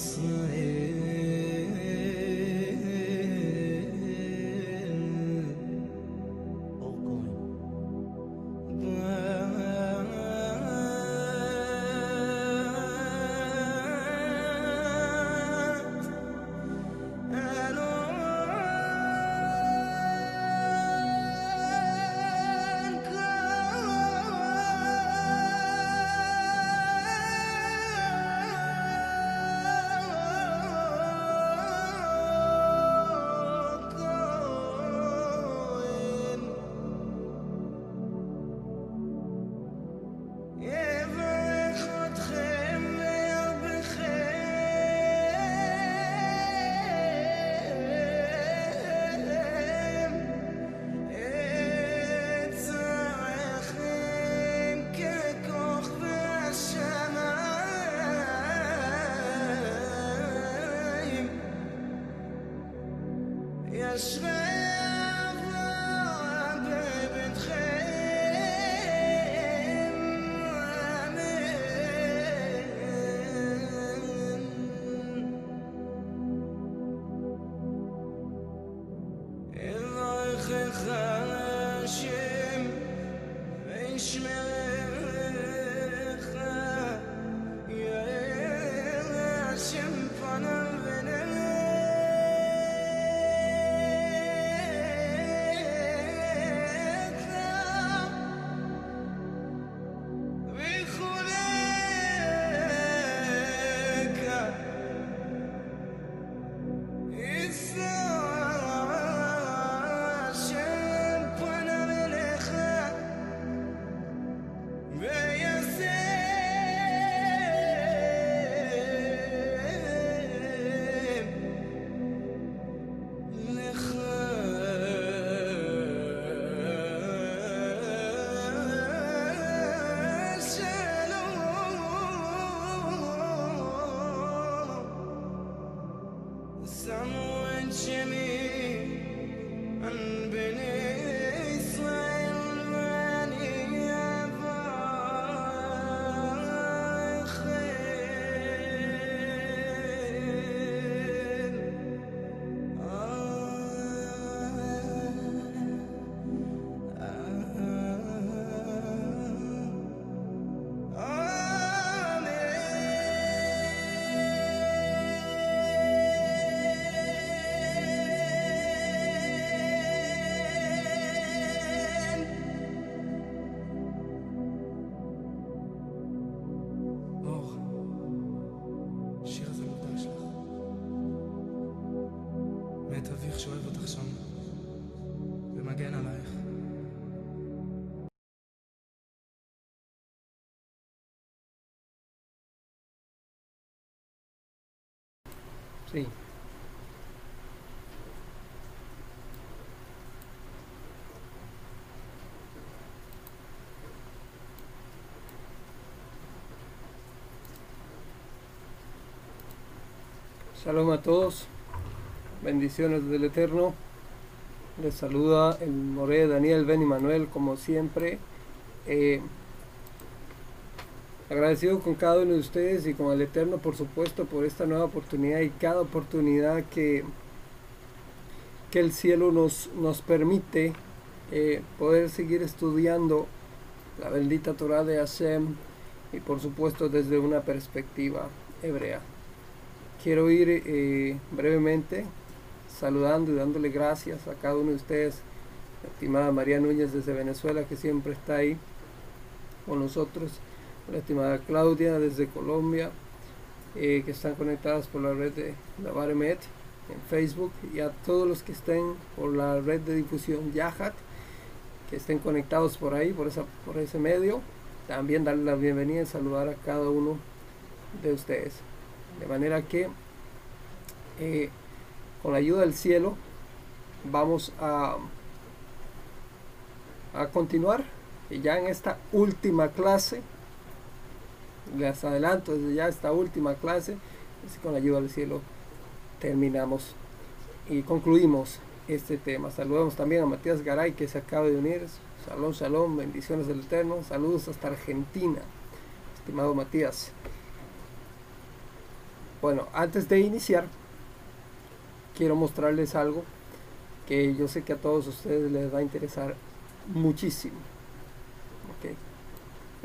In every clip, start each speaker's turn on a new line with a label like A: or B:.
A: Xưa Sí. Shalom a todos, bendiciones del Eterno. Les saluda el More Daniel Ben Manuel, como siempre. Eh, Agradecido con cada uno de ustedes y con el Eterno, por supuesto, por esta nueva oportunidad y cada oportunidad que, que el cielo nos, nos permite eh, poder seguir estudiando la bendita Torah de Hashem y por supuesto desde una perspectiva hebrea. Quiero ir eh, brevemente saludando y dándole gracias a cada uno de ustedes, estimada María Núñez desde Venezuela que siempre está ahí con nosotros la estimada Claudia desde Colombia, eh, que están conectadas por la red de Navaremet en Facebook, y a todos los que estén por la red de difusión Yahat, que estén conectados por ahí, por, esa, por ese medio. También darle la bienvenida y saludar a cada uno de ustedes. De manera que, eh, con la ayuda del cielo, vamos a, a continuar ya en esta última clase les adelanto desde ya esta última clase, con la ayuda del cielo terminamos y concluimos este tema. Saludamos también a Matías Garay que se acaba de unir. Salón, salón, bendiciones del Eterno. Saludos hasta Argentina, estimado Matías. Bueno, antes de iniciar, quiero mostrarles algo que yo sé que a todos ustedes les va a interesar muchísimo. Ok,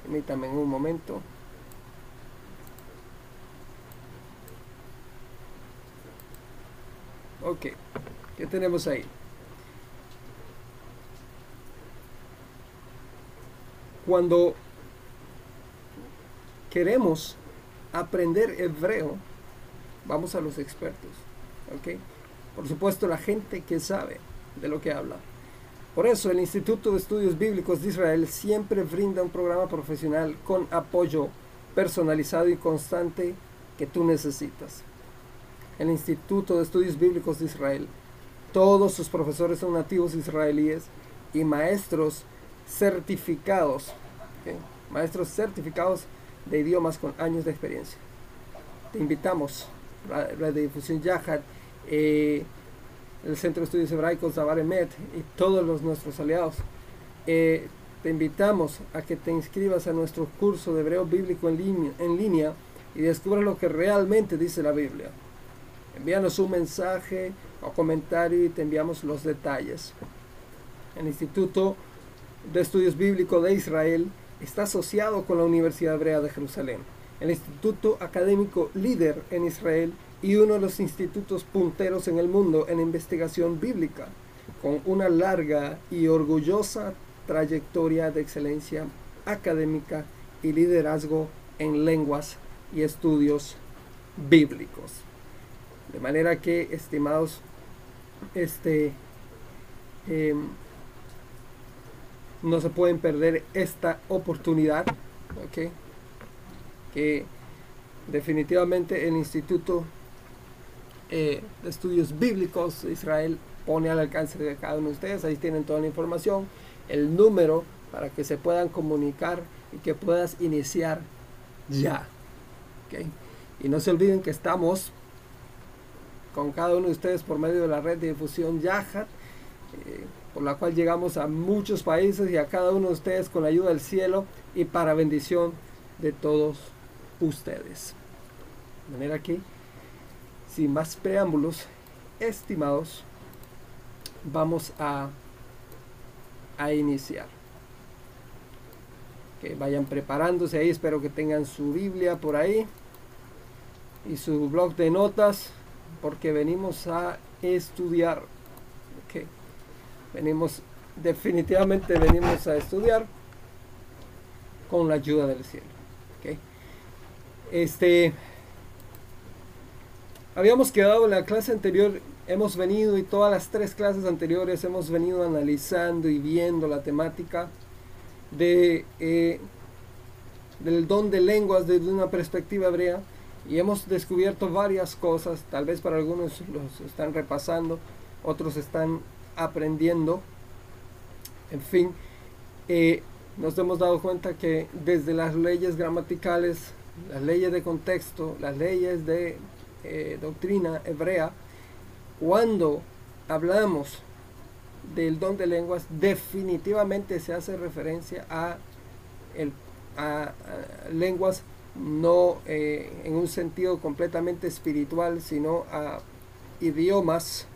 A: permítanme un momento. Ok, ¿qué tenemos ahí? Cuando queremos aprender hebreo, vamos a los expertos. ¿ok? Por supuesto, la gente que sabe de lo que habla. Por eso el Instituto de Estudios Bíblicos de Israel siempre brinda un programa profesional con apoyo personalizado y constante que tú necesitas el Instituto de Estudios Bíblicos de Israel. Todos sus profesores son nativos israelíes y maestros certificados, maestros certificados de idiomas con años de experiencia. Te invitamos, la, difusión Yahad, eh, el Centro de Estudios Hebraicos Zabaremet y todos los nuestros aliados. Eh, te invitamos a que te inscribas a nuestro curso de hebreo bíblico en línea, en línea y descubra lo que realmente dice la Biblia. Envíanos un mensaje o comentario y te enviamos los detalles. El Instituto de Estudios Bíblicos de Israel está asociado con la Universidad Hebrea de Jerusalén, el instituto académico líder en Israel y uno de los institutos punteros en el mundo en investigación bíblica, con una larga y orgullosa trayectoria de excelencia académica y liderazgo en lenguas y estudios bíblicos. De manera que, estimados, este, em, no se pueden perder esta oportunidad, que definitivamente el Instituto eh, de Estudios Bíblicos de Israel pone al alcance de cada uno de ustedes. Ahí tienen toda la información, el número para que se puedan comunicar y que puedas iniciar ya. Y no se olviden que estamos con cada uno de ustedes por medio de la red de difusión Yahat, eh, por la cual llegamos a muchos países y a cada uno de ustedes con la ayuda del cielo y para bendición de todos ustedes. De manera que, sin más preámbulos, estimados, vamos a, a iniciar. Que vayan preparándose ahí, espero que tengan su Biblia por ahí y su blog de notas, porque venimos a estudiar. Okay. Venimos, definitivamente venimos a estudiar con la ayuda del cielo. Este, habíamos quedado en la clase anterior, hemos venido y todas las tres clases anteriores hemos venido analizando y viendo la temática de, eh, del don de lenguas desde una perspectiva hebrea y hemos descubierto varias cosas, tal vez para algunos los están repasando, otros están aprendiendo, en fin, eh, nos hemos dado cuenta que desde las leyes gramaticales las leyes de contexto, las leyes de eh, doctrina hebrea, cuando hablamos del don de lenguas, definitivamente se hace referencia a, el, a, lenguas no eh, en un sentido completamente espiritual, sino a idiomas,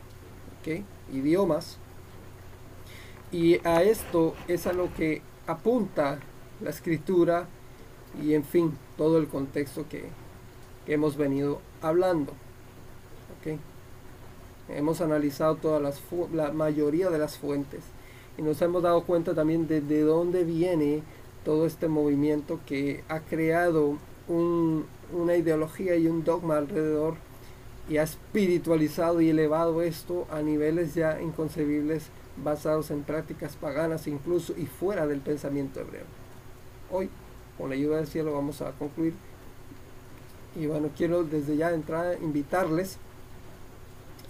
A: ¿okay? idiomas. Y a esto es a lo que apunta la escritura y en fin, todo el contexto que, hemos venido hablando. Hemos analizado todas las la mayoría de las fuentes y nos hemos dado cuenta también de, de dónde viene todo este movimiento que ha creado una ideología y un dogma alrededor y ha espiritualizado y elevado esto a niveles ya inconcebibles basados en prácticas paganas incluso y fuera del pensamiento hebreo. Hoy con la ayuda del cielo vamos a concluir. Y bueno, quiero desde ya entrar invitarles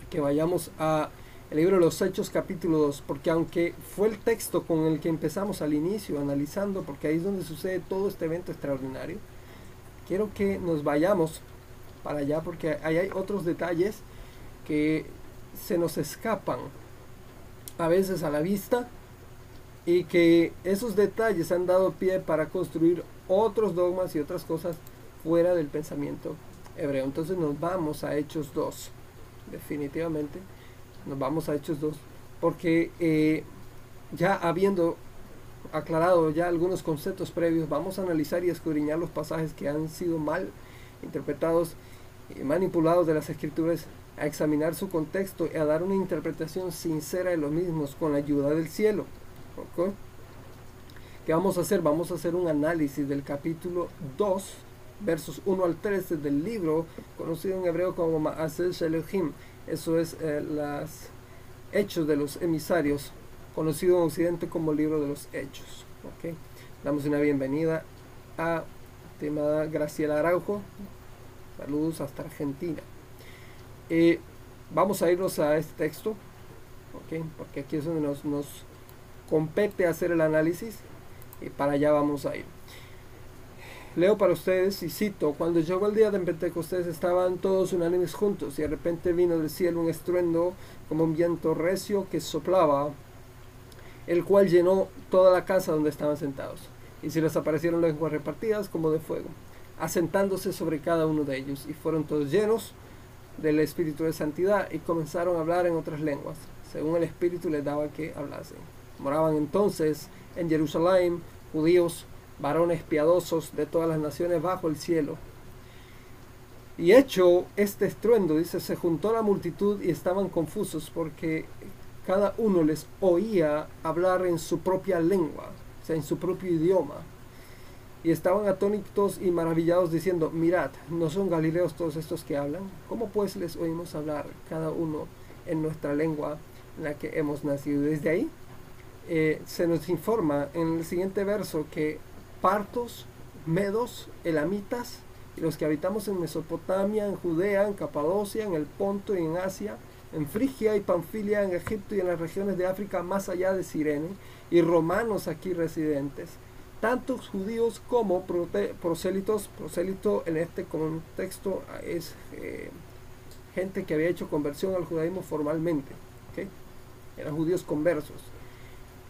A: a que vayamos a el libro de los Hechos capítulo 2, porque aunque fue el texto con el que empezamos al inicio, analizando, porque ahí es donde sucede todo este evento extraordinario, quiero que nos vayamos para allá, porque ahí hay otros detalles que se nos escapan a veces a la vista y que esos detalles han dado pie para construir otros dogmas y otras cosas fuera del pensamiento hebreo. Entonces nos vamos a Hechos 2, definitivamente, nos vamos a Hechos 2, porque eh, ya habiendo aclarado ya algunos conceptos previos, vamos a analizar y escudriñar los pasajes que han sido mal interpretados y manipulados de las escrituras, a examinar su contexto y a dar una interpretación sincera de los mismos con la ayuda del cielo. ¿Qué vamos a hacer? Vamos a hacer un análisis del capítulo 2, versos 1 al 13 del libro, conocido en hebreo como Maasel Elohim. Eso es eh, los Hechos de los Emisarios, conocido en Occidente como libro de los Hechos. ¿okay? Damos una bienvenida a estimada Graciela Araujo. Saludos hasta Argentina. Eh, vamos a irnos a este texto, ¿okay? porque aquí es donde nos, nos compete hacer el análisis y para allá vamos a ir. Leo para ustedes y cito, cuando llegó el día de Pentecostés estaban todos unánimes juntos y de repente vino del cielo un estruendo como un viento recio que soplaba, el cual llenó toda la casa donde estaban sentados. Y se les aparecieron lenguas repartidas como de fuego, asentándose sobre cada uno de ellos, y fueron todos llenos del Espíritu de Santidad y comenzaron a hablar en otras lenguas, según el Espíritu les daba que hablasen. Moraban entonces en Jerusalén judíos, varones piadosos de todas las naciones bajo el cielo. Y hecho este estruendo, dice, se juntó la multitud y estaban confusos porque cada uno les oía hablar en su propia lengua, o sea, en su propio idioma. Y estaban atónitos y maravillados diciendo, mirad, ¿no son galileos todos estos que hablan? ¿Cómo pues les oímos hablar cada uno en nuestra lengua en la que hemos nacido? Desde ahí eh, se nos informa en el siguiente verso que partos, medos, elamitas y los que habitamos en Mesopotamia, en Judea, en Capadocia, en el Ponto y en Asia, en Frigia y Panfilia, en Egipto y en las regiones de África más allá de Sirene, y romanos aquí residentes, tantos judíos como prosélitos, prosélito en este contexto es eh, gente que había hecho conversión al judaísmo formalmente, eran judíos conversos.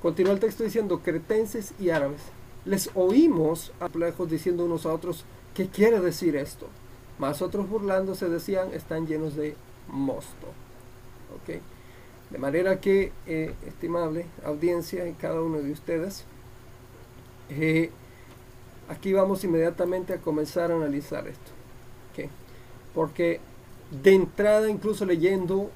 A: Continúa el texto diciendo cretenses y árabes les oímos a lejos diciendo unos a otros, ¿qué quiere decir esto? Más otros burlándose decían, están llenos de mosto. ¿Okay? De manera que, eh, estimable audiencia y cada uno de ustedes, eh, aquí vamos inmediatamente a comenzar a analizar esto. Porque de entrada, incluso leyendo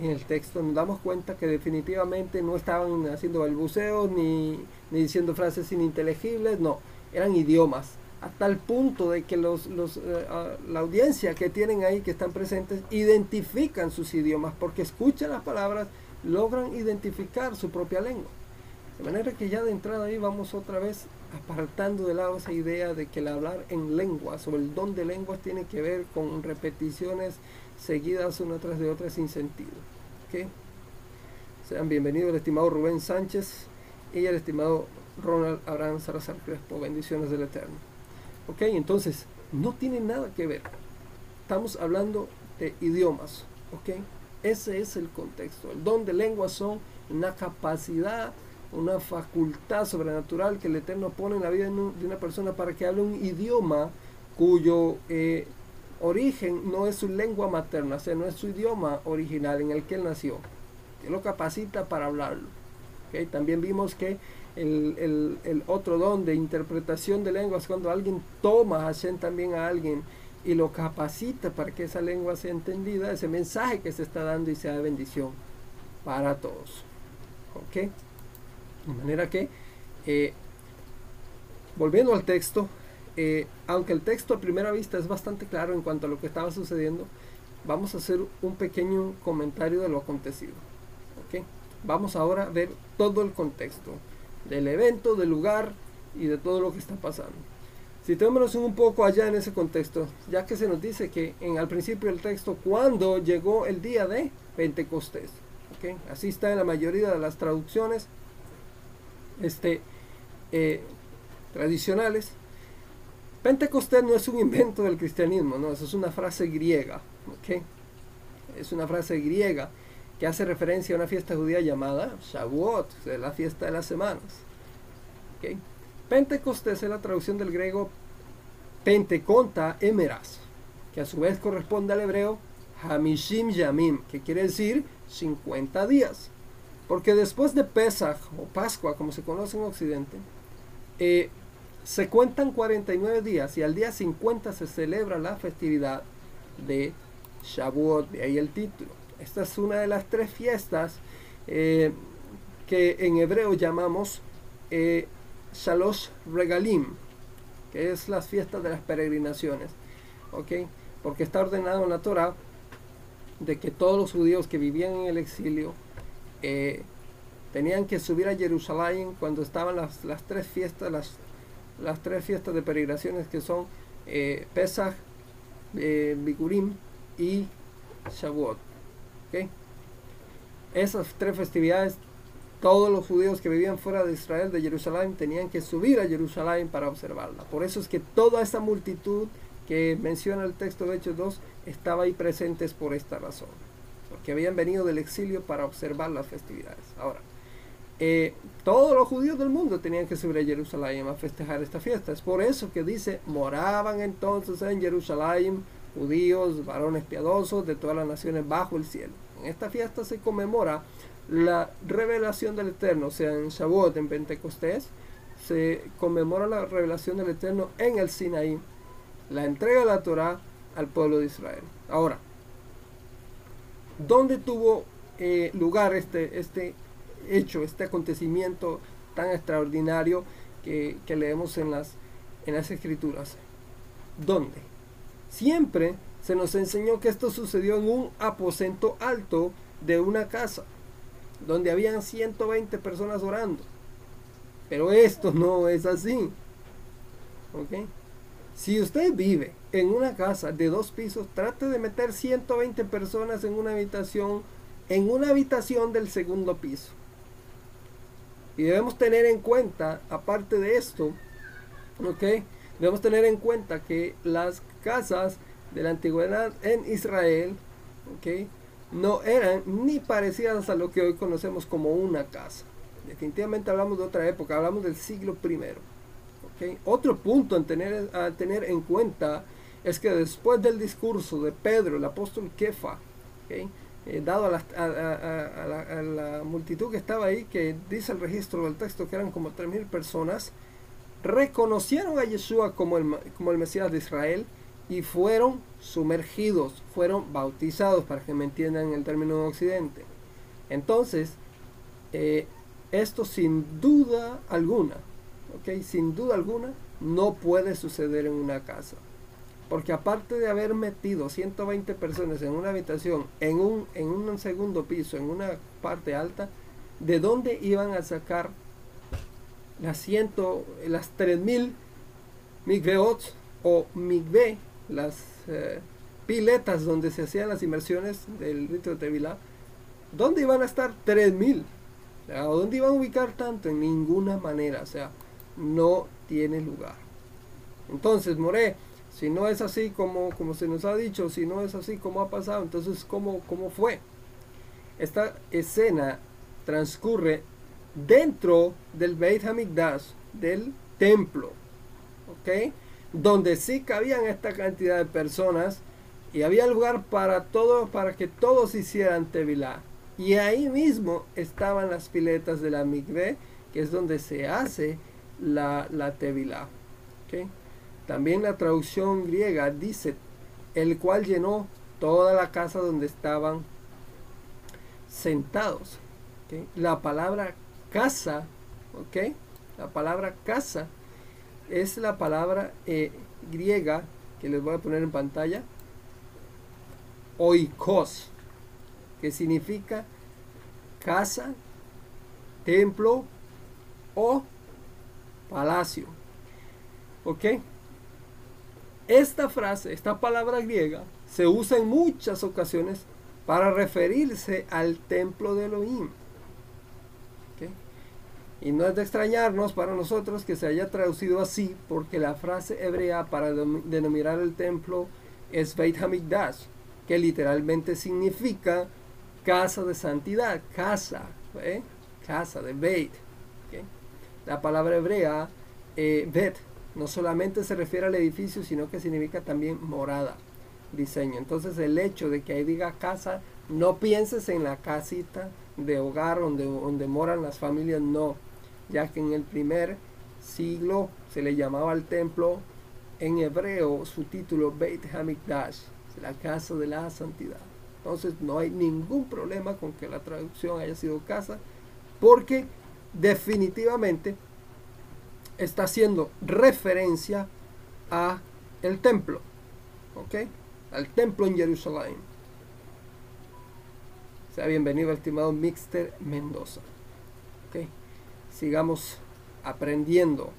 A: en el texto, nos damos cuenta que definitivamente no estaban haciendo balbuceos ni ni diciendo frases ininteligibles, no, eran idiomas, a tal punto de que los, los, eh, la audiencia que tienen ahí, que están presentes, identifican sus idiomas, porque escuchan las palabras, logran identificar su propia lengua. De manera que ya de entrada ahí vamos otra vez apartando de lado esa idea de que el hablar en lenguas o el don de lenguas tiene que ver con repeticiones seguidas una tras de otra sin sentido. Sean bienvenidos el estimado Rubén Sánchez, y el estimado Ronald Abraham Salazar Crespo. Bendiciones del Eterno. Ok, entonces, no tiene nada que ver. Estamos hablando de idiomas. Ok, ese es el contexto. El don de lenguas son una capacidad, una facultad sobrenatural que el Eterno pone en la vida de una persona para que hable un idioma cuyo eh, origen no es su lengua materna, o sea, no es su idioma original en el que él nació. Él lo capacita para hablarlo. También vimos que el, otro don de interpretación de lenguas, cuando alguien toma a también a alguien y lo capacita para que esa lengua sea entendida, ese mensaje que se está dando y sea de bendición para todos. ¿Ok? De manera que, eh, volviendo al texto, eh, aunque el texto a primera vista es bastante claro en cuanto a lo que estaba sucediendo, vamos a hacer un pequeño comentario de lo acontecido. ¿Ok? Vamos ahora a ver todo el contexto del evento, del lugar y de todo lo que está pasando. Situémonos un poco allá en ese contexto, ya que se nos dice que en al principio del texto, cuando llegó el día de Pentecostés. Así está en la mayoría de las traducciones este, eh, tradicionales. Pentecostés no es un invento del cristianismo, no, eso es una frase griega. Es una frase griega que hace referencia a una fiesta judía llamada Shavuot, la fiesta de las semanas. Pentecostés es la traducción del griego Penteconta Emeras, que a su vez corresponde al hebreo Hamishim Yamim, que quiere decir 50 días. Porque después de Pesach o Pascua, como se conoce en Occidente, eh, se cuentan 49 días y al día 50 se celebra la festividad de Shavuot, de ahí el título. Esta es una de las tres fiestas eh, que en hebreo llamamos eh, Shalosh Regalim, que es las fiestas de las peregrinaciones. Porque está ordenado en la Torah de que todos los judíos que vivían en el exilio eh, tenían que subir a Jerusalén cuando estaban las, tres fiestas, las, las tres fiestas de peregrinaciones que son Pesach, Bikurim y Shavuot. Esas tres festividades todos los judíos que vivían fuera de Israel, de Jerusalén, tenían que subir a Jerusalén para observarla. Por eso es que toda esa multitud que menciona el texto de Hechos 2 estaba ahí presentes por esta razón, porque habían venido del exilio para observar las festividades. Ahora, eh, todos los judíos del mundo tenían que subir a Jerusalén a festejar esta fiesta. Es por eso que dice, moraban entonces en Jerusalén judíos, varones piadosos de todas las naciones bajo el cielo. Esta fiesta se conmemora la revelación del Eterno, o sea, en Shavuot, en Pentecostés, se conmemora la revelación del Eterno en el Sinaí, la entrega de la Torah al pueblo de Israel. Ahora, ¿dónde tuvo eh, lugar este, este hecho, este acontecimiento tan extraordinario que, leemos en las, en las escrituras? ¿Dónde? Siempre se nos enseñó que esto sucedió en un aposento alto de una casa donde habían 120 personas orando. Pero esto no es así. ¿Ok? Si usted vive en una casa de dos pisos, trate de meter 120 personas en una habitación, en una habitación del segundo piso. Y debemos tener en cuenta, aparte de esto, ¿ok? Debemos tener en cuenta que las casas de la antigüedad en Israel, no eran ni parecidas a lo que hoy conocemos como una casa. Definitivamente hablamos de otra época, hablamos del siglo primero. Otro punto a tener, a tener en cuenta es que después del discurso de Pedro, el apóstol Kefa, eh, dado a la, multitud que estaba ahí, que dice el registro del texto que eran como 3.000 personas, reconocieron a Yeshua como el, como el Mesías de Israel y fueron sumergidos, fueron bautizados, para que me entiendan el término de Occidente. Entonces, eh, esto sin duda alguna, ¿ok? Sin duda alguna, no puede suceder en una casa. Porque aparte de haber metido 120 personas en una habitación, en un, en un segundo piso, en una parte alta, ¿de dónde iban a sacar las, ciento, las 3000 migveot o migve las eh, piletas donde se hacían las inmersiones del rito de Tevilá, ¿dónde iban a estar 3000? ¿O dónde iban a ubicar tanto? En ninguna manera, o sea, no tiene lugar. Entonces, More, si no es así como, como se nos ha dicho, si no es así como ha pasado, entonces, ¿cómo, cómo fue? Esta escena transcurre dentro del Beit Hamikdash, del templo. ¿Ok? Donde sí cabían esta cantidad de personas y había lugar para todos, para que todos hicieran tevilá. Y ahí mismo estaban las piletas de la migbe, que es donde se hace la, la tevilá. También la traducción griega dice, el cual llenó toda la casa donde estaban sentados. La palabra casa. La palabra casa es la palabra eh, griega que les voy a poner en pantalla, oikos, que significa casa, templo o palacio. ¿Ok? Esta frase, esta palabra griega, se usa en muchas ocasiones para referirse al templo de Elohim. Y no es de extrañarnos para nosotros que se haya traducido así, porque la frase hebrea para denominar el templo es Beit Hamikdash, que literalmente significa casa de santidad, casa, ¿eh? casa de Beit. La palabra hebrea, eh, Bet, no solamente se refiere al edificio, sino que significa también morada, diseño. Entonces el hecho de que ahí diga casa, no pienses en la casita de hogar donde, donde moran las familias, no ya que en el primer siglo se le llamaba al templo en hebreo su título Beit Hamikdash, la casa de la santidad. Entonces no hay ningún problema con que la traducción haya sido casa, porque definitivamente está haciendo referencia a el templo, ¿ok? Al templo en Jerusalén. Sea bienvenido, estimado Mixter Mendoza. Sigamos aprendiendo,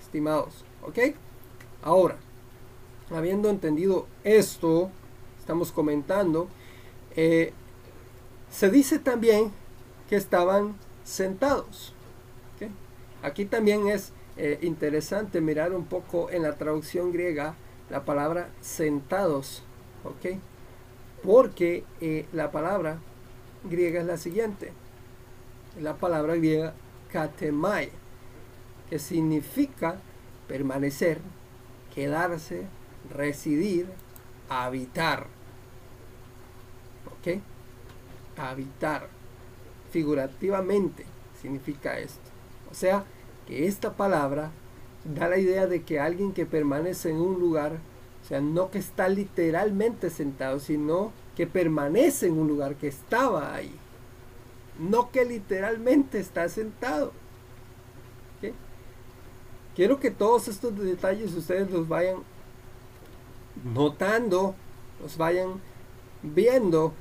A: estimados. ¿Ok? Ahora, habiendo entendido esto, estamos comentando, eh, se dice también que estaban sentados. Aquí también es eh, interesante mirar un poco en la traducción griega la palabra sentados, ¿ok? Porque eh, la palabra griega es la siguiente, la palabra griega katemai, que significa permanecer, quedarse, residir, habitar. ¿Ok? Habitar. Figurativamente significa esto. O sea, que esta palabra da la idea de que alguien que permanece en un lugar, o sea, no que está literalmente sentado, sino que permanece en un lugar, que estaba ahí. No que literalmente está sentado. Quiero que todos estos detalles ustedes los vayan notando, los vayan viendo,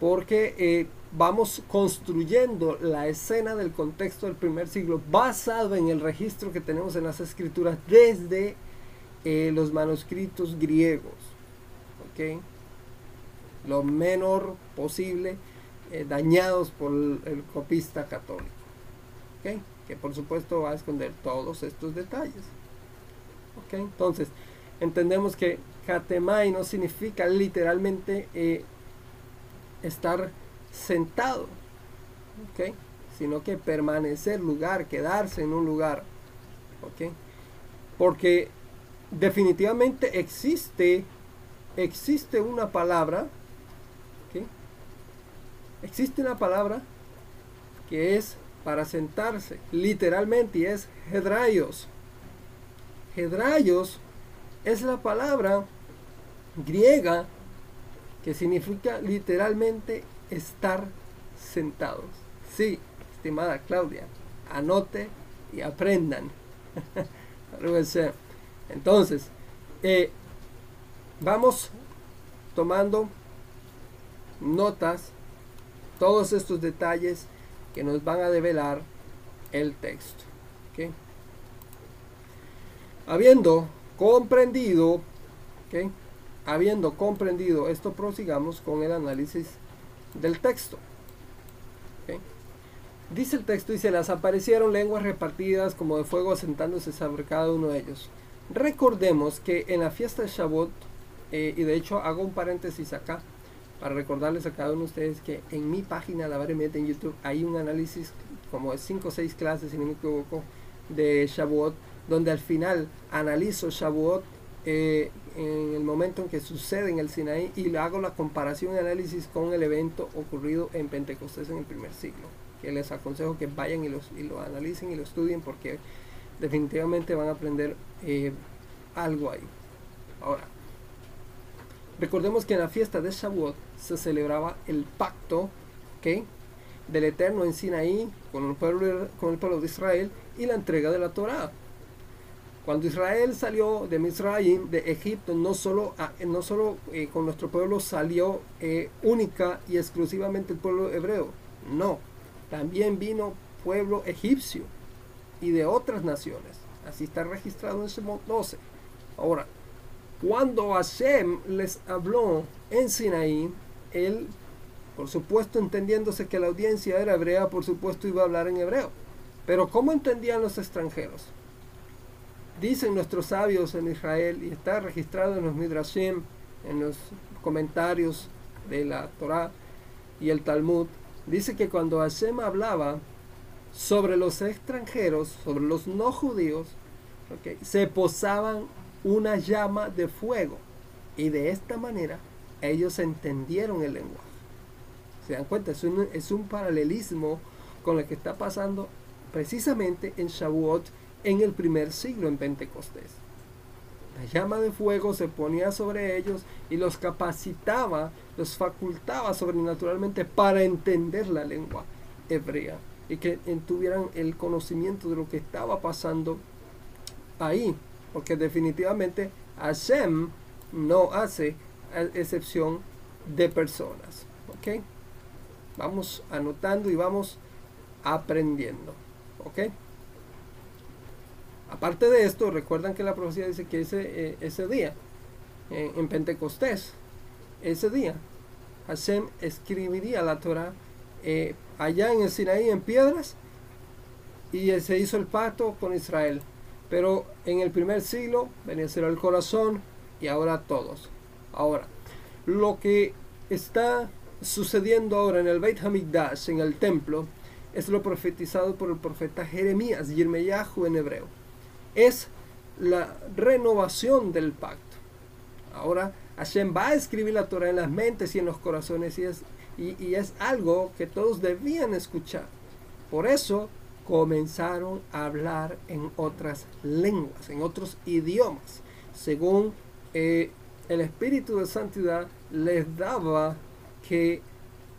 A: porque eh, vamos construyendo la escena del contexto del primer siglo basado en el registro que tenemos en las escrituras desde eh, los manuscritos griegos. Lo menor posible eh, dañados por el, copista católico. Que por supuesto va a esconder todos estos detalles. Entonces, entendemos que katemai no significa literalmente eh, estar sentado, ¿ok? sino que permanecer lugar, quedarse en un lugar. ¿ok? Porque definitivamente existe, existe una palabra. Existe una palabra que es para sentarse, literalmente, y es hedraios. Hedraios es la palabra griega que significa literalmente estar sentados. Sí, estimada Claudia, anote y aprendan. Entonces, eh, vamos tomando notas, todos estos detalles que nos van a develar el texto. Habiendo comprendido, habiendo comprendido esto, prosigamos con el análisis del texto. Dice el texto, y se las aparecieron lenguas repartidas como de fuego asentándose sobre cada uno de ellos. Recordemos que en la fiesta de Shavuot, eh, y de hecho hago un paréntesis acá, para recordarles a cada uno de ustedes que en mi página, la Meta en YouTube, hay un análisis como de 5 o 6 clases, si no me equivoco, de Shavuot, donde al final analizo Shavuot eh, en el momento en que sucede en el Sinaí y le hago la comparación y análisis con el evento ocurrido en Pentecostés en el primer siglo. Que les aconsejo que vayan y, los, y lo analicen y lo estudien porque definitivamente van a aprender eh, algo ahí. Ahora, recordemos que en la fiesta de Shavuot se celebraba el pacto del Eterno en Sinaí con el, pueblo, de Israel y la entrega de la Torah. Cuando Israel salió de Misraim, de Egipto, no solo, no solo eh, con nuestro pueblo salió eh, única y exclusivamente el pueblo hebreo, no, también vino pueblo egipcio y de otras naciones. Así está registrado en Shemot 12. Ahora, cuando Hashem les habló en Sinaí, él, por supuesto, entendiéndose que la audiencia era hebrea, por supuesto iba a hablar en hebreo. Pero ¿cómo entendían los extranjeros? Dicen nuestros sabios en Israel, y está registrado en los Midrashim, en los comentarios de la Torah y el Talmud, dice que cuando Hashem hablaba sobre los extranjeros, sobre los no judíos, se posaban una llama de fuego. Y de esta manera ellos entendieron el lenguaje. ¿Se dan cuenta? Es un, es un paralelismo con lo que está pasando precisamente en Shavuot en el primer siglo en Pentecostés. La llama de fuego se ponía sobre ellos y los capacitaba, los facultaba sobrenaturalmente para entender la lengua hebrea y que tuvieran el conocimiento de lo que estaba pasando ahí, porque definitivamente Hashem no hace excepción de personas. ¿Ok? Vamos anotando y vamos aprendiendo. ¿Ok? Aparte de esto, recuerdan que la profecía dice que ese, eh, ese día, eh, en Pentecostés, ese día, Hashem escribiría la Torah eh, allá en el Sinaí en piedras y se hizo el pacto con Israel. Pero en el primer siglo venía a ser el corazón y ahora todos. Ahora, lo que está sucediendo ahora en el Beit Hamikdash, en el templo, es lo profetizado por el profeta Jeremías, Yirmeyahu en hebreo. Es la renovación del pacto. Ahora Hashem va a escribir la Torah en las mentes y en los corazones y es, y es algo que todos debían escuchar. Por eso comenzaron a hablar en otras lenguas, en otros idiomas, según eh, el Espíritu de Santidad les daba que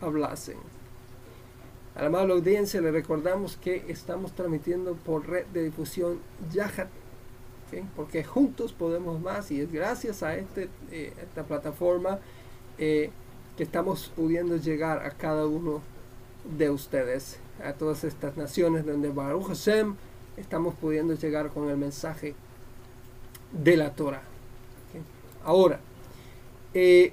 A: hablasen. A la amable audiencia le recordamos que estamos transmitiendo por red de difusión Yahat, porque juntos podemos más y es gracias a este, eh, esta plataforma eh, que estamos pudiendo llegar a cada uno de ustedes a todas estas naciones donde Baruch Hashem estamos pudiendo llegar con el mensaje de la Torah. Ahora, eh,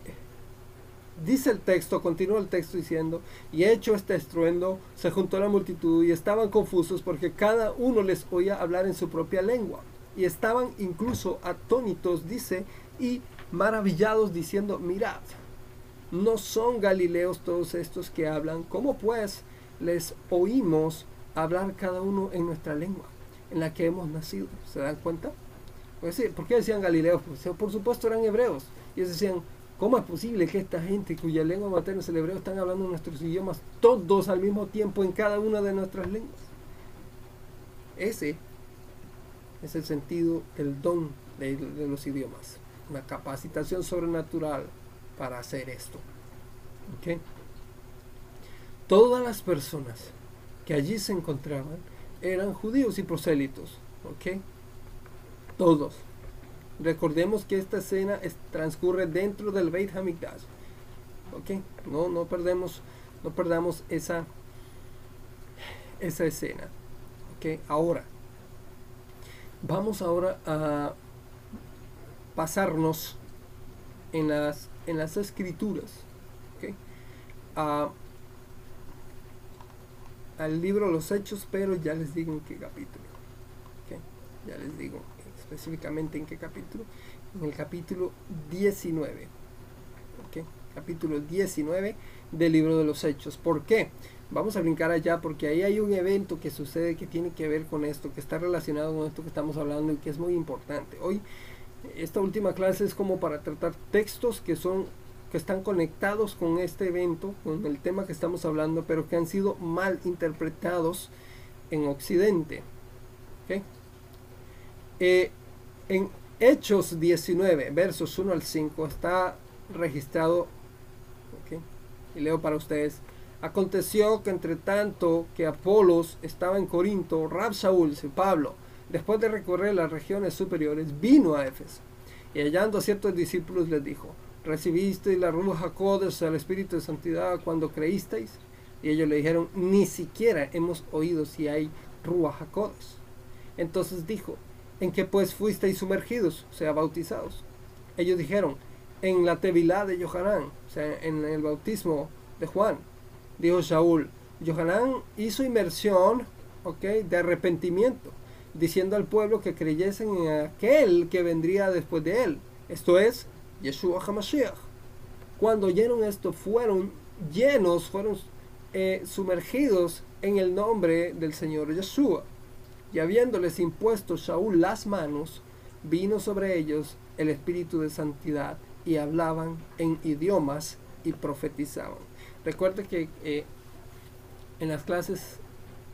A: dice el texto, continúa el texto diciendo, y hecho este estruendo, se juntó la multitud y estaban confusos porque cada uno les oía hablar en su propia lengua. Y estaban incluso atónitos, dice, y maravillados diciendo, mirad, no son galileos todos estos que hablan, ¿cómo pues les oímos hablar cada uno en nuestra lengua, en la que hemos nacido. ¿Se dan cuenta? Pues sí, ¿Por qué decían Galileos? Pues, por supuesto eran hebreos. Y ellos decían, ¿cómo es posible que esta gente cuya lengua materna es el hebreo están hablando nuestros idiomas todos al mismo tiempo en cada una de nuestras lenguas? Ese es el sentido del don de, de los idiomas. Una capacitación sobrenatural para hacer esto. ¿Okay? Todas las personas que allí se encontraban eran judíos y prosélitos. ¿Ok? Todos. Recordemos que esta escena transcurre dentro del Beit Hamikdash. ¿Ok? No, no perdemos, no perdamos esa, esa escena. ¿Ok? Ahora, vamos ahora a pasarnos en las, en las escrituras. ¿Ok? A al libro Los Hechos, pero ya les digo en qué capítulo. Ya les digo específicamente en qué capítulo. En el capítulo 19. Capítulo 19 del libro de los Hechos. ¿Por qué? Vamos a brincar allá porque ahí hay un evento que sucede que tiene que ver con esto, que está relacionado con esto que estamos hablando y que es muy importante. Hoy, esta última clase es como para tratar textos que son que están conectados con este evento, con el tema que estamos hablando, pero que han sido mal interpretados en Occidente. Eh, en Hechos 19, versos 1 al 5, está registrado, y leo para ustedes, aconteció que entre tanto que Apolos estaba en Corinto, Rab Saúl, Pablo, después de recorrer las regiones superiores, vino a Éfeso, y hallando a ciertos discípulos les dijo, ¿Recibisteis la Ruja Codes, el Espíritu de Santidad, cuando creísteis? Y ellos le dijeron, ni siquiera hemos oído si hay Ruach Codes. Entonces dijo, ¿en qué pues fuisteis sumergidos, sea, bautizados? Ellos dijeron, en la Tevilá de Johanán, o sea, en el bautismo de Juan. Dijo Saúl, Johanán hizo inmersión, ok, de arrepentimiento, diciendo al pueblo que creyesen en aquel que vendría después de él. Esto es, Yeshua HaMashiach. Cuando oyeron esto, fueron llenos, fueron eh, sumergidos en el nombre del Señor Yeshua. Y habiéndoles impuesto Saúl las manos, vino sobre ellos el Espíritu de Santidad y hablaban en idiomas y profetizaban. Recuerde que eh, en las clases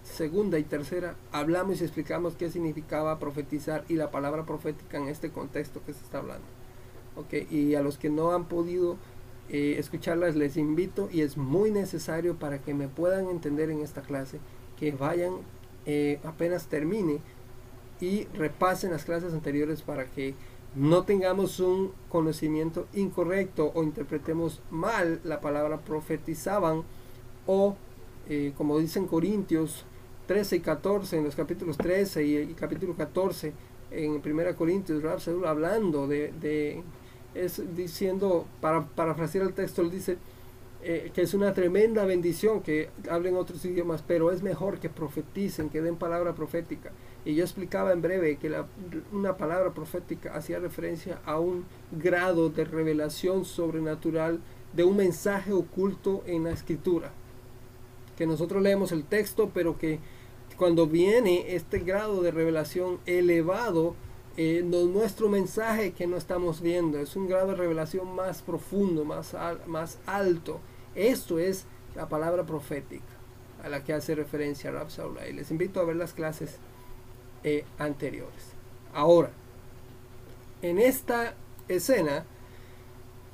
A: segunda y tercera hablamos y explicamos qué significaba profetizar y la palabra profética en este contexto que se está hablando. Okay, y a los que no han podido eh, escucharlas les invito y es muy necesario para que me puedan entender en esta clase que vayan eh, apenas termine y repasen las clases anteriores para que no tengamos un conocimiento incorrecto o interpretemos mal la palabra profetizaban o eh, como dicen Corintios 13 y 14 en los capítulos 13 y, capítulo 14 en 1 Corintios hablando de es diciendo, para parafrasear el texto, él dice, eh, que es una tremenda bendición que hablen otros idiomas, pero es mejor que profeticen, que den palabra profética. Y yo explicaba en breve que una palabra profética hacía referencia a un grado de revelación sobrenatural de un mensaje oculto en la escritura. Que nosotros leemos el texto, pero que cuando viene este grado de revelación elevado, eh, nuestro mensaje que no estamos viendo es un grado de revelación más profundo, más, más alto. Esto es la palabra profética a la que hace referencia Rab Saula. Y les invito a ver las clases eh, anteriores. Ahora, en esta escena,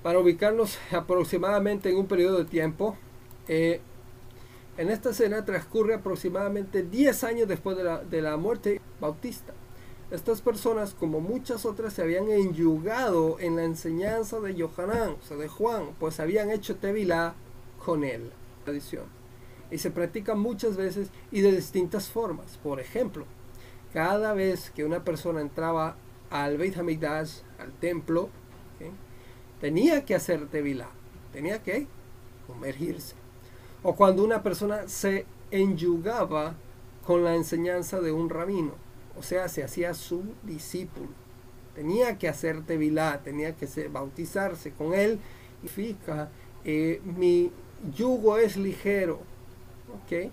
A: para ubicarnos aproximadamente en un periodo de tiempo, eh, en esta escena transcurre aproximadamente 10 años después de la, de la muerte bautista. Estas personas, como muchas otras, se habían enyugado en la enseñanza de Yohanan, o sea, de Juan, pues habían hecho tevilá con él. Tradición. Y se practica muchas veces y de distintas formas. Por ejemplo, cada vez que una persona entraba al Beit Hamikdash, al templo, tenía que hacer tevilá, tenía que sumergirse. O cuando una persona se enyugaba con la enseñanza de un rabino, o sea, se hacía su discípulo. Tenía que hacer tevilá, tenía que bautizarse con él. Significa, eh, mi yugo es ligero. ¿Ok?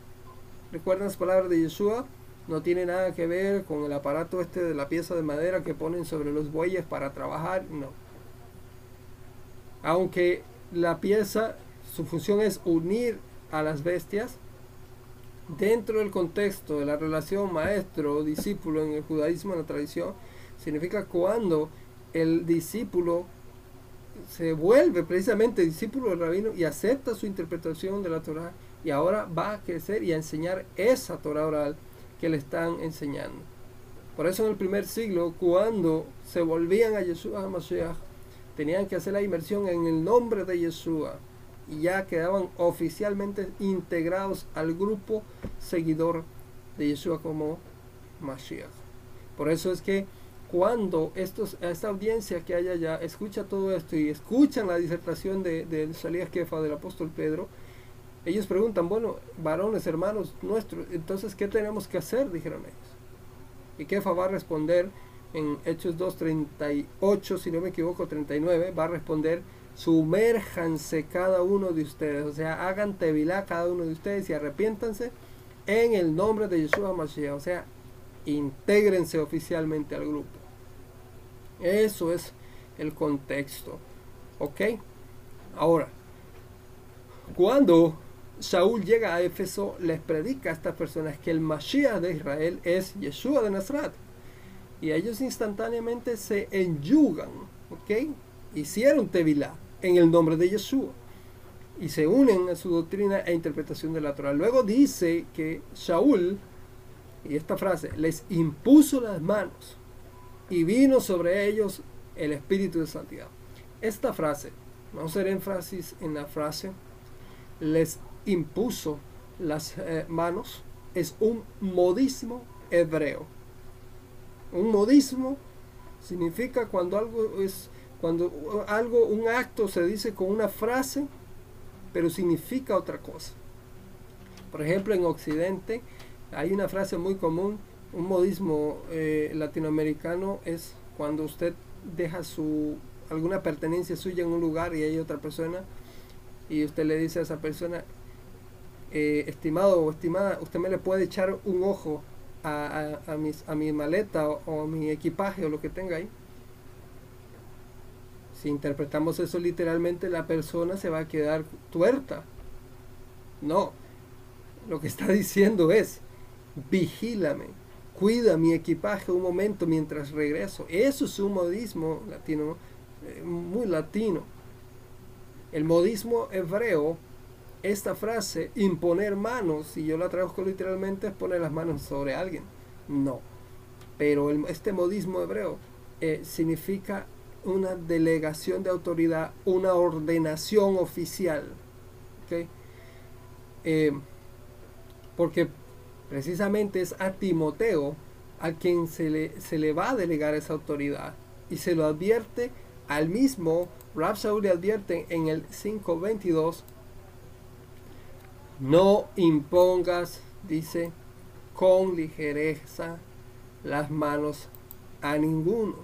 A: ¿Recuerdan las palabras de Yeshua? no tiene nada que ver con el aparato este de la pieza de madera que ponen sobre los bueyes para trabajar, no. Aunque la pieza, su función es unir a las bestias, dentro del contexto de la relación maestro-discípulo en el judaísmo, en la tradición, significa cuando el discípulo se vuelve precisamente discípulo del rabino y acepta su interpretación de la Torah y ahora va a crecer y a enseñar esa Torah oral que le están enseñando. Por eso en el primer siglo, cuando se volvían a Yeshua Mashiach, tenían que hacer la inmersión en el nombre de Yeshua y ya quedaban oficialmente integrados al grupo seguidor de Yeshua como Mashiach. Por eso es que cuando estos, esta audiencia que hay allá escucha todo esto y escuchan la disertación de, de Salías Kefa del apóstol Pedro, ellos preguntan, bueno, varones, hermanos nuestros, entonces, ¿qué tenemos que hacer? Dijeron ellos. Y Kefa va a responder en Hechos 2.38, si no me equivoco, 39, va a responder, sumérjanse cada uno de ustedes, o sea, hagan tevilá cada uno de ustedes y arrepiéntanse en el nombre de Yeshua Mashiach, o sea, intégrense oficialmente al grupo. Eso es el contexto. ¿Ok? Ahora, cuando Saúl llega a Éfeso, les predica a estas personas que el Mashiach de Israel es Yeshua de Nazaret. Y ellos instantáneamente se enyugan, ¿ok? Hicieron Tevilá en el nombre de Yeshua. Y se unen a su doctrina e interpretación de la Torah. Luego dice que Saúl, y esta frase, les impuso las manos y vino sobre ellos el Espíritu de Santidad. Esta frase, vamos a hacer énfasis en la frase, les impuso las eh, manos es un modismo hebreo. Un modismo significa cuando algo es cuando algo un acto se dice con una frase pero significa otra cosa. Por ejemplo, en Occidente hay una frase muy común, un modismo eh, latinoamericano es cuando usted deja su alguna pertenencia suya en un lugar y hay otra persona y usted le dice a esa persona eh, estimado o estimada, usted me le puede echar un ojo a, a, mis, a mi maleta o, a mi equipaje o lo que tenga ahí. Si interpretamos eso literalmente, la persona se va a quedar tuerta. No, lo que está diciendo es, vigílame, cuida mi equipaje un momento mientras regreso. Eso es un modismo latino, eh, muy latino. El modismo hebreo esta frase, imponer manos, si yo la traduzco literalmente, es poner las manos sobre alguien. No. Pero este modismo hebreo eh, significa una delegación de autoridad, una ordenación oficial. Eh, porque precisamente es a Timoteo a quien se le, se le va a delegar esa autoridad. Y se lo advierte al mismo, Rab Saúl le advierte en el 5.22 No impongas, dice, con ligereza las manos a ninguno.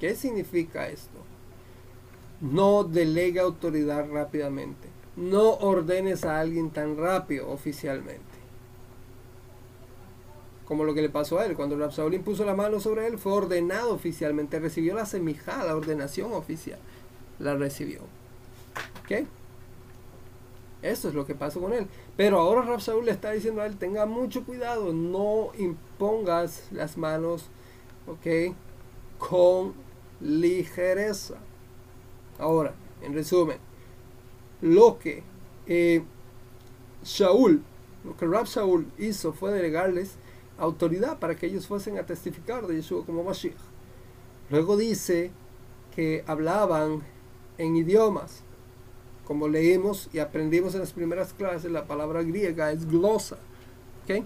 A: ¿Qué significa esto? No delega autoridad rápidamente. No ordenes a alguien tan rápido oficialmente. Como lo que le pasó a él. Cuando Rapsaul impuso la mano sobre él, fue ordenado oficialmente. Recibió la semijá, la ordenación oficial. La recibió. ¿Ok? Eso es lo que pasó con él. Pero ahora Rapsaul le está diciendo a él, tenga mucho cuidado, no impongas las manos, ¿ok? Con ligereza. Ahora, en resumen, lo que eh, Shaul, lo que Rab Shaul hizo fue delegarles autoridad para que ellos fuesen a testificar de Yeshua como Mashiach. Luego dice que hablaban en idiomas. Como leímos y aprendimos en las primeras clases, la palabra griega es glosa. Que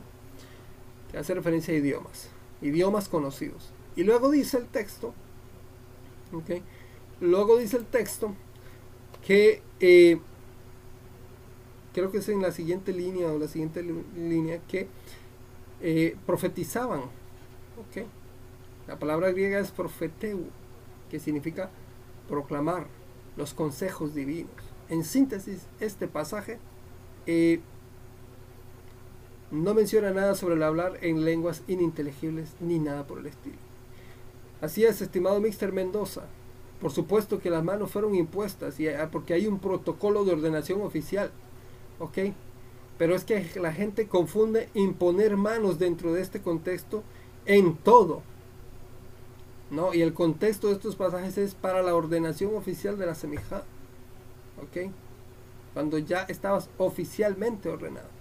A: hace referencia a idiomas, idiomas conocidos. Y luego dice el texto, ¿ok? Luego dice el texto que eh, creo que es en la siguiente línea o la siguiente línea que eh, profetizaban. ¿okay? La palabra griega es profeteu, que significa proclamar los consejos divinos. En síntesis, este pasaje eh, no menciona nada sobre el hablar en lenguas ininteligibles ni nada por el estilo. Así es, estimado Mixter Mendoza, por supuesto que las manos fueron impuestas y, ah, porque hay un protocolo de ordenación oficial. ¿Ok? Pero es que la gente confunde imponer manos dentro de este contexto en todo. ¿No? Y el contexto de estos pasajes es para la ordenación oficial de la semija. ¿Ok? Cuando ya estabas oficialmente ordenado.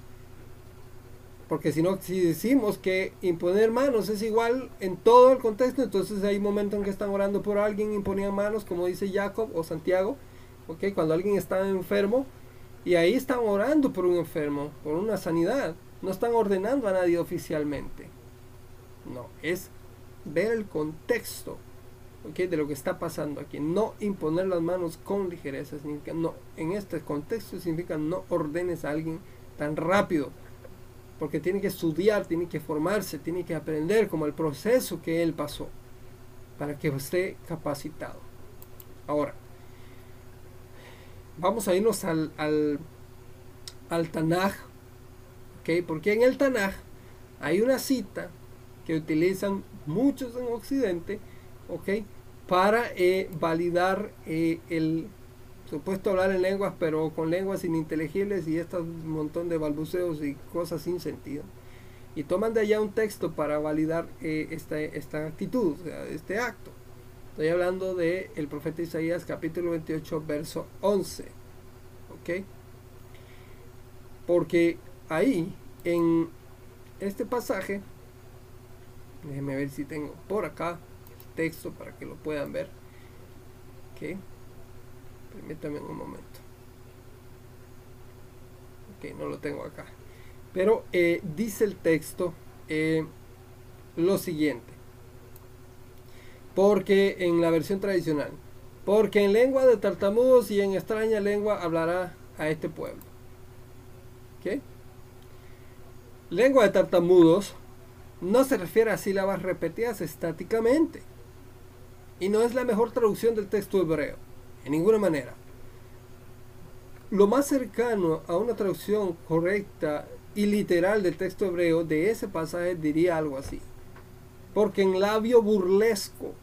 A: Porque si no, si decimos que imponer manos es igual en todo el contexto, entonces hay momentos en que están orando por alguien, imponían manos, como dice Jacob o Santiago. Cuando alguien está enfermo, y ahí están orando por un enfermo, por una sanidad. No están ordenando a nadie oficialmente. No, es ver el contexto de lo que está pasando aquí. No imponer las manos con ligereza. no, en este contexto significa no ordenes a alguien tan rápido porque tiene que estudiar, tiene que formarse, tiene que aprender como el proceso que él pasó para que esté capacitado. Ahora, vamos a irnos al, al, Tanaj, ¿okay? porque en el Tanaj hay una cita que utilizan muchos en Occidente, ¿ok? Para eh, validar eh, el supuesto hablar en lenguas, pero con lenguas ininteligibles y este montón de balbuceos y cosas sin sentido. Y toman de allá un texto para validar eh, esta, esta, actitud, este acto. Estoy hablando de el profeta Isaías capítulo 28, verso 11. ¿Ok? Porque ahí, en este pasaje, déjenme ver si tengo por acá el texto para que lo puedan ver. ¿Ok? Permítame un momento. Ok, no lo tengo acá. Pero eh, dice el texto eh, lo siguiente. Porque en la versión tradicional. Porque en lengua de tartamudos y en extraña lengua hablará a este pueblo. ¿Ok? Lengua de tartamudos no se refiere a sílabas repetidas estáticamente. Y no es la mejor traducción del texto hebreo en ninguna manera. Lo más cercano a una traducción correcta y literal del texto hebreo de ese pasaje diría algo así. Porque en labio burlesco,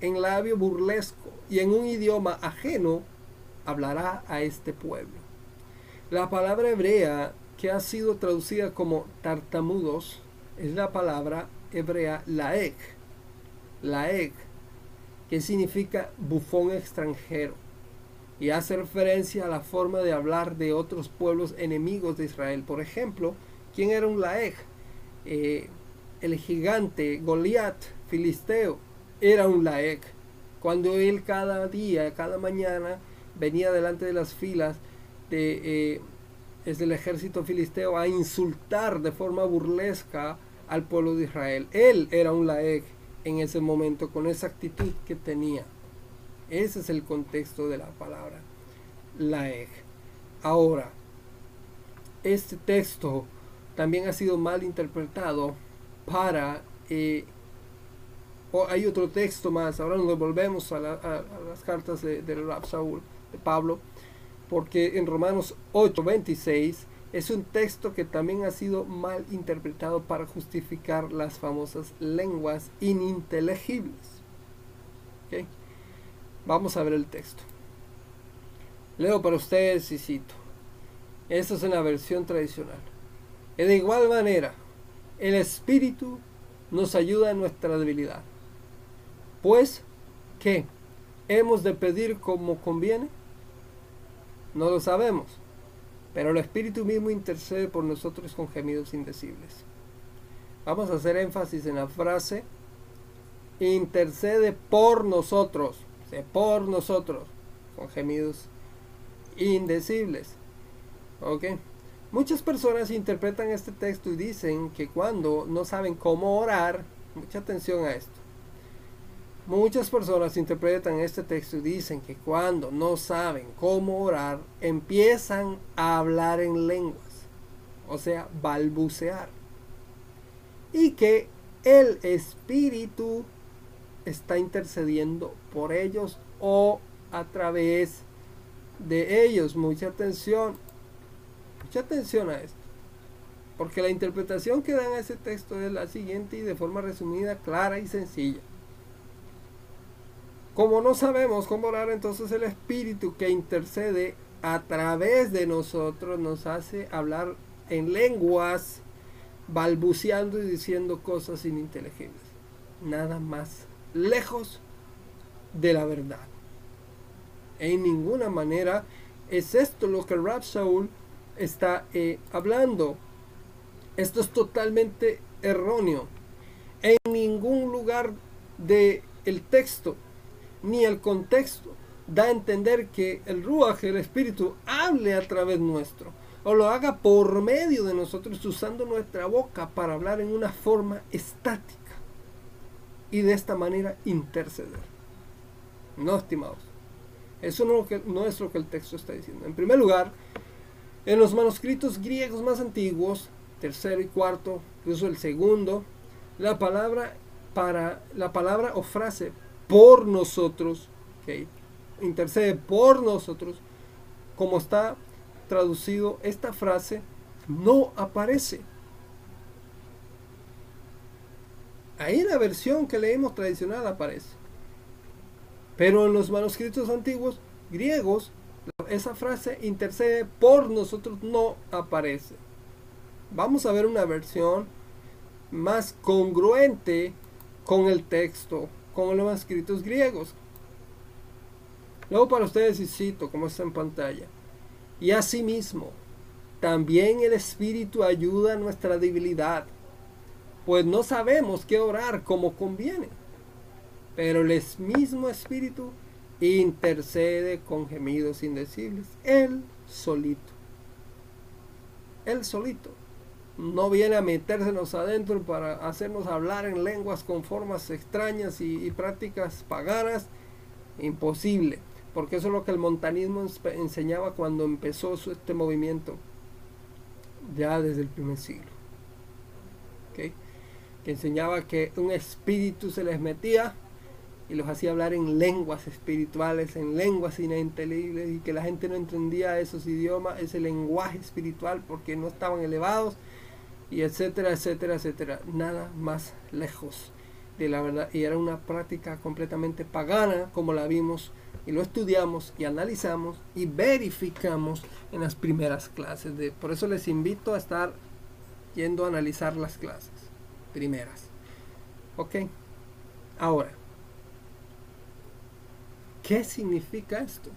A: en labio burlesco y en un idioma ajeno, hablará a este pueblo. La palabra hebrea que ha sido traducida como tartamudos es la palabra hebrea laek. Laek que significa bufón extranjero y hace referencia a la forma de hablar de otros pueblos enemigos de Israel. Por ejemplo, ¿quién era un Laeg? Eh, el gigante Goliat, filisteo, era un Laeg. Cuando él cada día, cada mañana, venía delante de las filas de, eh, del ejército filisteo a insultar de forma burlesca al pueblo de Israel. Él era un Laeg en ese momento, con esa actitud que tenía. Ese es el contexto de la palabra laeg. Ahora, este texto también ha sido mal interpretado para... Eh, o hay otro texto más, ahora nos volvemos a, las cartas de, Rab Saúl, de Pablo, porque en Romanos 8, 26 es un texto que también ha sido mal interpretado para justificar las famosas lenguas ininteligibles. Vamos a ver el texto. Leo para ustedes y cito. Esta es una versión tradicional. De igual manera, el Espíritu nos ayuda en nuestra debilidad. Pues, ¿qué? ¿Hemos de pedir como conviene? No lo sabemos, pero el Espíritu mismo intercede por nosotros con gemidos indecibles. Vamos a hacer énfasis en la frase, intercede por nosotros, por nosotros, con gemidos indecibles. ¿Ok? Muchas personas interpretan este texto y dicen que cuando no saben cómo orar, mucha atención a esto, Muchas personas interpretan este texto y dicen que cuando no saben cómo orar, empiezan a hablar en lenguas, o sea, balbucear. Y que el Espíritu está intercediendo por ellos o a través de ellos. Mucha atención, mucha atención a esto. Porque la interpretación que dan a ese texto es la siguiente y de forma resumida, clara y sencilla. Como no sabemos cómo orar, entonces el Espíritu que intercede a través de nosotros nos hace hablar en lenguas, balbuceando y diciendo cosas ininteligibles. Nada más lejos de la verdad. En ninguna manera es esto lo que Rab Saul está eh, hablando. Esto es totalmente erróneo. En ningún lugar del el texto ni el contexto da a entender que el Ruach, el Espíritu, hable a través nuestro o lo haga por medio de nosotros usando nuestra boca para hablar en una forma estática y de esta manera interceder. No, estimados. Eso no, no es lo que el texto está diciendo. En primer lugar, en los manuscritos griegos más antiguos, tercero y cuarto, incluso el segundo, la palabra para la palabra o frase por nosotros, intercede por nosotros, como está traducido esta frase, no aparece. Ahí la versión que leemos tradicional aparece. Pero en los manuscritos antiguos griegos, esa frase intercede por nosotros no aparece. Vamos a ver una versión más congruente con el texto como los manuscritos griegos. Luego para ustedes y cito como está en pantalla. Y asimismo, también el Espíritu ayuda a nuestra debilidad, pues no sabemos qué orar como conviene. Pero el mismo Espíritu intercede con gemidos indecibles, él solito. Él solito no viene a metérsenos adentro para hacernos hablar en lenguas con formas extrañas y, prácticas paganas. Imposible, porque eso es lo que el montanismo enseñaba cuando empezó este movimiento, ya desde el primer siglo. Que enseñaba que un espíritu se les metía y los hacía hablar en lenguas espirituales, en lenguas ininteligibles, y que la gente no entendía esos idiomas, ese lenguaje espiritual, porque no estaban elevados y etcétera, etcétera, etcétera. Nada más lejos de la verdad. Y era una práctica completamente pagana, como la vimos y lo estudiamos y analizamos y verificamos en las primeras clases. De, por eso les invito a estar yendo a analizar las clases primeras. ¿Ok? Ahora, ¿qué significa esto?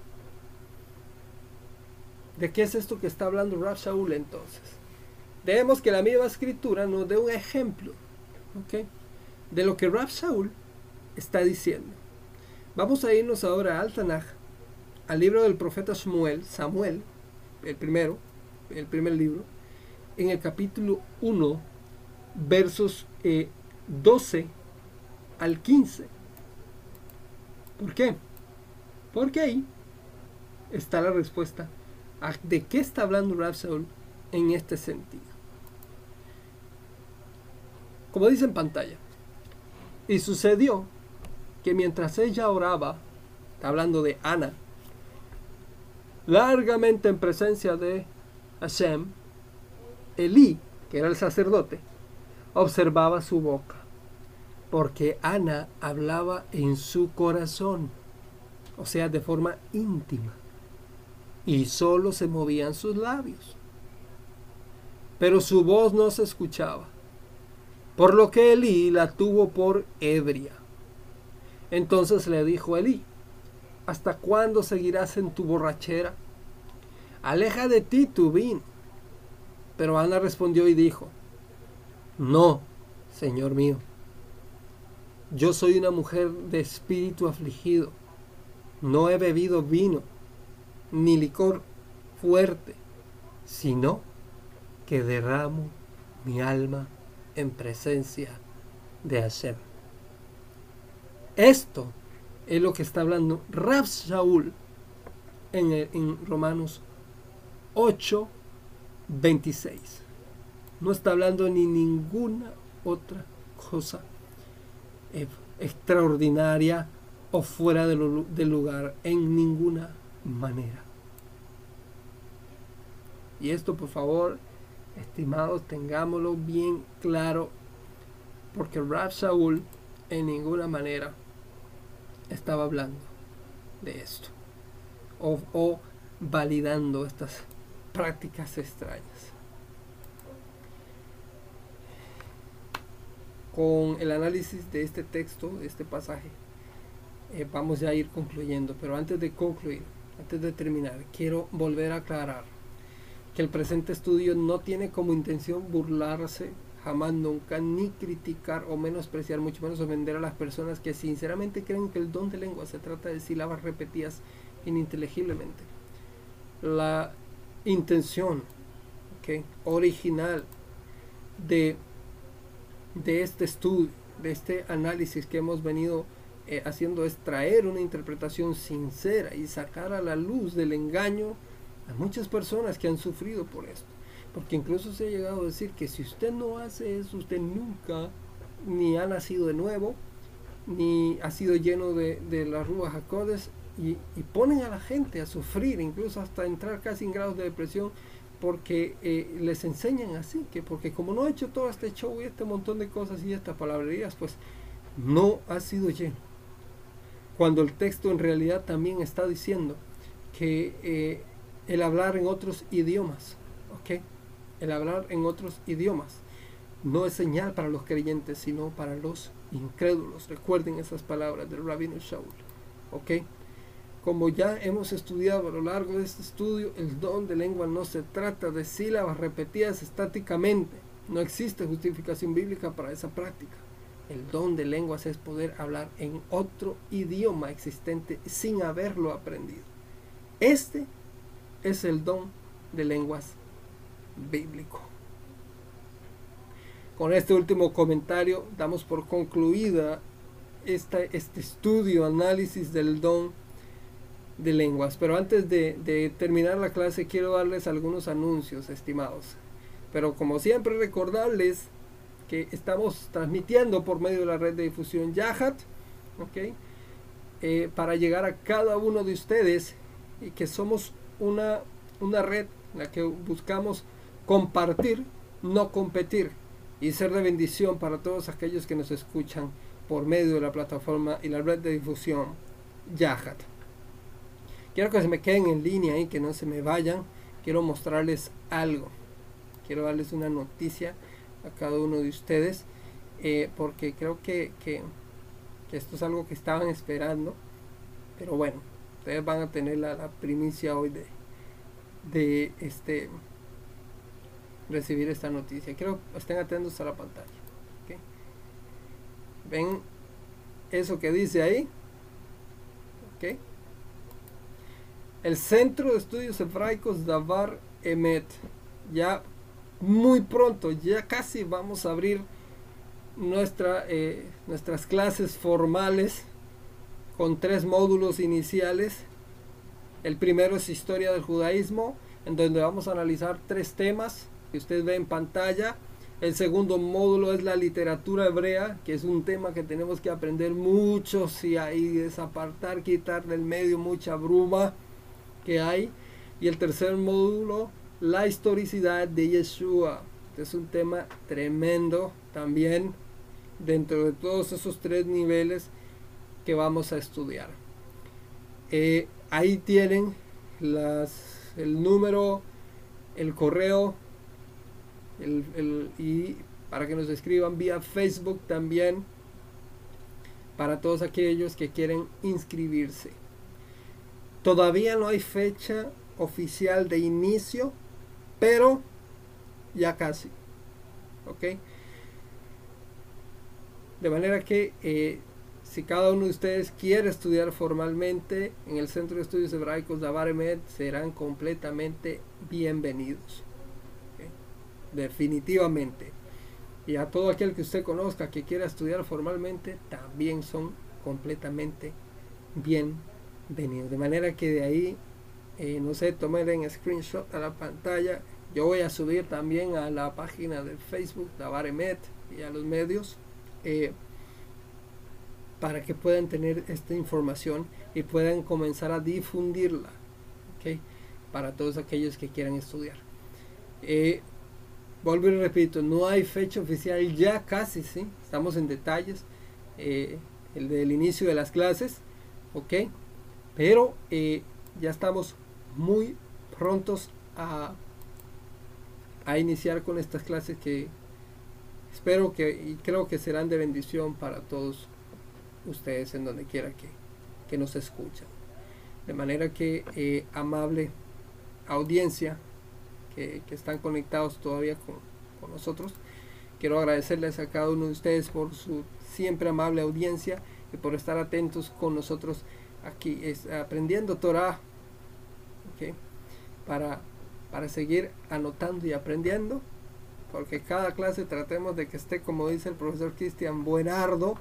A: ¿De qué es esto que está hablando Rab Shaul entonces? Vemos que la misma escritura nos da un ejemplo de lo que Rab Saul está diciendo. Vamos a irnos ahora al Tanaj, al libro del profeta Samuel, Samuel, el primero, el primer libro, en el capítulo 1, versos 12 eh, al 15. ¿Por qué? Porque ahí está la respuesta de qué está hablando Rab Saul en este sentido. Como dice en pantalla, y sucedió que mientras ella oraba, hablando de Ana, largamente en presencia de Hashem, Elí, que era el sacerdote, observaba su boca, porque Ana hablaba en su corazón, o sea, de forma íntima, y solo se movían sus labios. Pero su voz no se escuchaba, por lo que Elí la tuvo por ebria. Entonces le dijo Elí, ¿hasta cuándo seguirás en tu borrachera? Aleja de ti tu vino. Pero Ana respondió y dijo, no, Señor mío, yo soy una mujer de espíritu afligido, no he bebido vino ni licor fuerte, sino que derramo mi alma en presencia de Hashem. Esto es lo que está hablando Rab Shaul en, Romanos 8, 26. No está hablando ni ninguna otra cosa extraordinaria o fuera del lugar en ninguna manera. Y esto, por favor, estimados, tengámoslo bien claro, porque Rab Shaul en ninguna manera estaba hablando de esto o, o validando estas prácticas extrañas. Con el análisis de este texto, de este pasaje, eh, vamos ya a ir concluyendo, pero antes de concluir, antes de terminar, quiero volver a aclarar que el presente estudio no tiene como intención burlarse jamás nunca, ni criticar o menospreciar, mucho menos ofender a las personas que sinceramente creen que el don de lengua se trata de sílabas repetidas ininteligiblemente. La intención original de, de este estudio, de este análisis que hemos venido eh, haciendo es traer una interpretación sincera y sacar a la luz del engaño a muchas personas que han sufrido por esto. Porque incluso se ha llegado a decir que si usted no hace eso, usted nunca ni ha nacido de nuevo, ni ha sido lleno de, de las ruas jacodes y, ponen a la gente a sufrir, incluso hasta entrar casi en grados de depresión, porque eh, les enseñan así, que porque como no ha hecho todo este show y este montón de cosas y estas palabrerías, pues no ha sido lleno. Cuando el texto en realidad también está diciendo que eh, el hablar en otros idiomas, ¿ok? El hablar en otros idiomas no es señal para los creyentes, sino para los incrédulos. Recuerden esas palabras del rabino Shaul, ¿ok? Como ya hemos estudiado a lo largo de este estudio, el don de lengua no se trata de sílabas repetidas estáticamente. No existe justificación bíblica para esa práctica. El don de lenguas es poder hablar en otro idioma existente sin haberlo aprendido. Este es el don de lenguas bíblico. Con este último comentario damos por concluida este estudio, análisis del don de lenguas. Pero antes de, terminar la clase quiero darles algunos anuncios, estimados. Pero como siempre recordarles que estamos transmitiendo por medio de la red de difusión Yahat, ¿ok? Eh, para llegar a cada uno de ustedes y que somos una, una red en la que buscamos compartir, no competir y ser de bendición para todos aquellos que nos escuchan por medio de la plataforma y la red de difusión Yahat. Quiero que se me queden en línea y que no se me vayan. Quiero mostrarles algo. Quiero darles una noticia a cada uno de ustedes. Eh, porque creo que, esto es algo que estaban esperando. Pero bueno, ustedes van a tener la, primicia hoy de, este recibir esta noticia. Quiero que estén atentos a la pantalla. ¿Ven eso que dice ahí? El Centro de Estudios Hebraicos Davar Emet. Ya muy pronto, ya casi vamos a abrir nuestra, eh, nuestras clases formales con tres módulos iniciales. El primero es Historia del Judaísmo, en donde vamos a analizar tres temas que usted ve en pantalla. El segundo módulo es la literatura hebrea, que es un tema que tenemos que aprender mucho, si hay desapartar, quitar del medio mucha bruma que hay. Y el tercer módulo, la historicidad de Yeshua. Este es un tema tremendo también dentro de todos esos tres niveles que vamos a estudiar. Eh, ahí tienen el número, el correo y para que nos escriban vía Facebook también para todos aquellos que quieren inscribirse. Todavía no hay fecha oficial de inicio, pero ya casi. ¿Ok? De manera que eh, si cada uno de ustedes quiere estudiar formalmente en el Centro de Estudios Hebraicos de Avaremed, serán completamente bienvenidos. Definitivamente. Y a todo aquel que usted conozca que quiera estudiar formalmente, también son completamente bienvenidos. De manera que de ahí, eh, no sé, tomen en screenshot a la pantalla. Yo voy a subir también a la página de Facebook de Avaremed y a los medios. Eh, para que puedan tener esta información y puedan comenzar a difundirla para todos aquellos que quieran estudiar. Eh, vuelvo y repito, no hay fecha oficial ya casi, ¿sí? estamos en detalles, eh, el del inicio de las clases, ¿ok? Pero eh, ya estamos muy prontos a, a iniciar con estas clases que espero que y creo que serán de bendición para todos ustedes en donde quiera que, que nos escuchan. De manera que, eh, amable audiencia que, están conectados todavía con, nosotros, quiero agradecerles a cada uno de ustedes por su siempre amable audiencia y por estar atentos con nosotros aquí. Es, aprendiendo Torah para, para seguir anotando y aprendiendo porque cada clase tratemos de que esté como dice el profesor Cristian Buenardo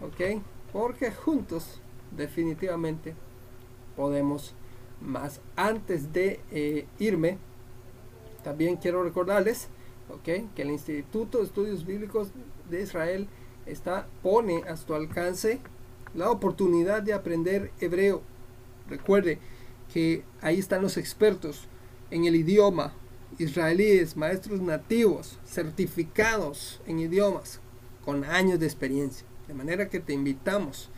A: ok porque juntos definitivamente podemos más. Antes de eh, irme, también quiero recordarles que el Instituto de Estudios Bíblicos de Israel está, pone a su alcance la oportunidad de aprender hebreo. Recuerde que ahí están los expertos en el idioma, israelíes, maestros nativos, certificados en idiomas, con años de experiencia. De manera que te invitamos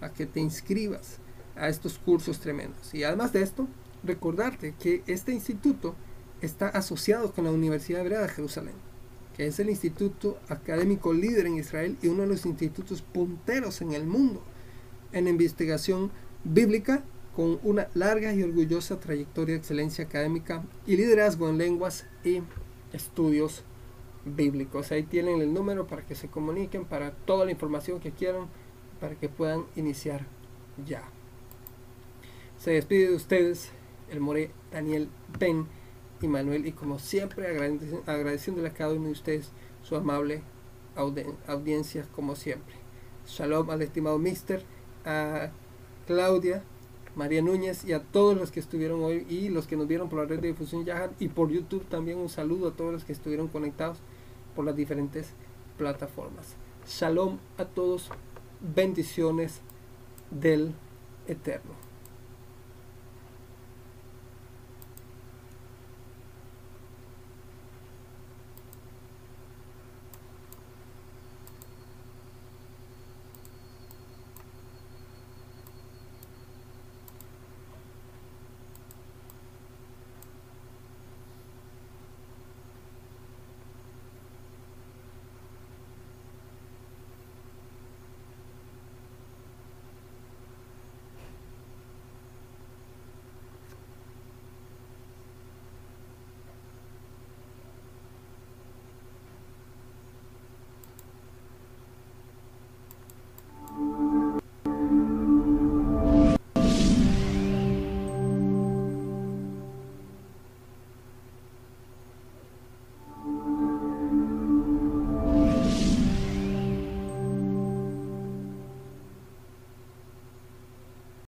A: a que te inscribas a estos cursos tremendos. Y además de esto, recordarte que este instituto está asociado con la Universidad Hebrea de Jerusalén, que es el instituto académico líder en Israel y uno de los institutos punteros en el mundo en investigación bíblica con una larga y orgullosa trayectoria de excelencia académica y liderazgo en lenguas y estudios bíblicos. Ahí tienen el número para que se comuniquen, para toda la información que quieran, para que puedan iniciar ya. Se despide de ustedes el More Daniel Ben y Manuel y como siempre agradeciéndole a cada uno de ustedes su amable audiencia como siempre. Shalom al estimado Mister, a Claudia, María Núñez y a todos los que estuvieron hoy y los que nos vieron por la red de difusión Yahan y por YouTube también un saludo a todos los que estuvieron conectados por las diferentes plataformas. Shalom a todos, bendiciones del Eterno.